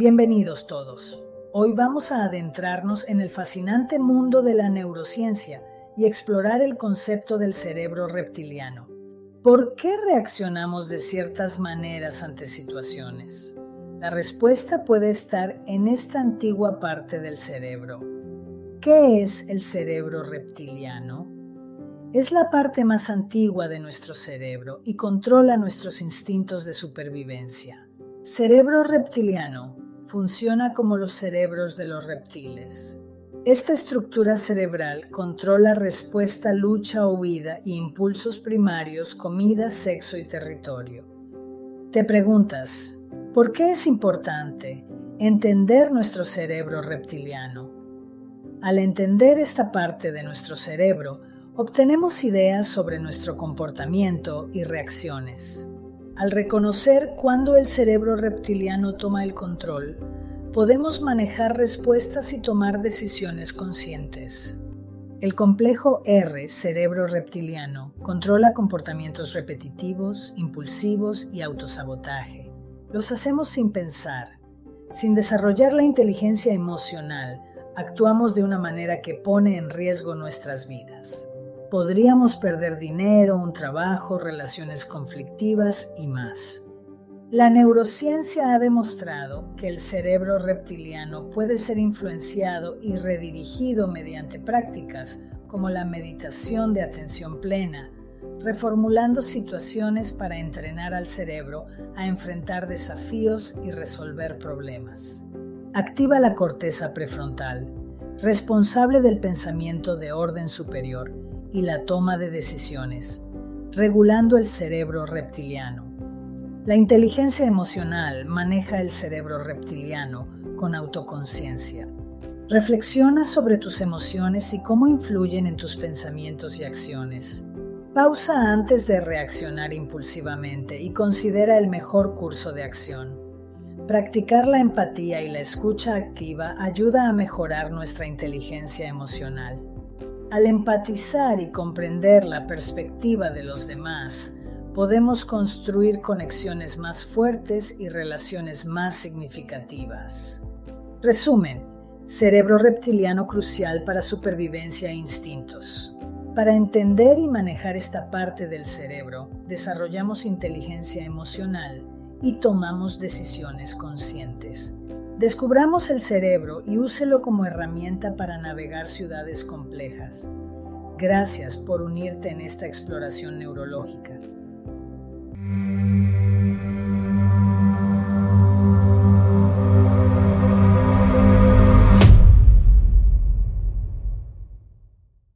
Bienvenidos todos. Hoy vamos a adentrarnos en el fascinante mundo de la neurociencia y explorar el concepto del cerebro reptiliano. ¿Por qué reaccionamos de ciertas maneras ante situaciones? La respuesta puede estar en esta antigua parte del cerebro. ¿Qué es el cerebro reptiliano? Es la parte más antigua de nuestro cerebro y controla nuestros instintos de supervivencia. Cerebro reptiliano funciona como los cerebros de los reptiles. Esta estructura cerebral controla respuesta, lucha o huida y impulsos primarios, comida, sexo y territorio. Te preguntas, ¿por qué es importante entender nuestro cerebro reptiliano? Al entender esta parte de nuestro cerebro, obtenemos ideas sobre nuestro comportamiento y reacciones. Al reconocer cuándo el cerebro reptiliano toma el control, podemos manejar respuestas y tomar decisiones conscientes. El complejo R, cerebro reptiliano, controla comportamientos repetitivos, impulsivos y autosabotaje. Los hacemos sin pensar. Sin desarrollar la inteligencia emocional, actuamos de una manera que pone en riesgo nuestras vidas. Podríamos perder dinero, un trabajo, relaciones conflictivas y más. La neurociencia ha demostrado que el cerebro reptiliano puede ser influenciado y redirigido mediante prácticas como la meditación de atención plena, reformulando situaciones para entrenar al cerebro a enfrentar desafíos y resolver problemas. Activa la corteza prefrontal, responsable del pensamiento de orden superior y la toma de decisiones, regulando el cerebro reptiliano. La inteligencia emocional maneja el cerebro reptiliano con autoconciencia. Reflexiona sobre tus emociones y cómo influyen en tus pensamientos y acciones. Pausa antes de reaccionar impulsivamente y considera el mejor curso de acción. Practicar la empatía y la escucha activa ayuda a mejorar nuestra inteligencia emocional. Al empatizar y comprender la perspectiva de los demás, podemos construir conexiones más fuertes y relaciones más significativas. Resumen, cerebro reptiliano crucial para supervivencia e instintos. Para entender y manejar esta parte del cerebro, desarrollamos inteligencia emocional y tomamos decisiones conscientes. Descubramos el cerebro y úselo como herramienta para navegar ciudades complejas. Gracias por unirte en esta exploración neurológica.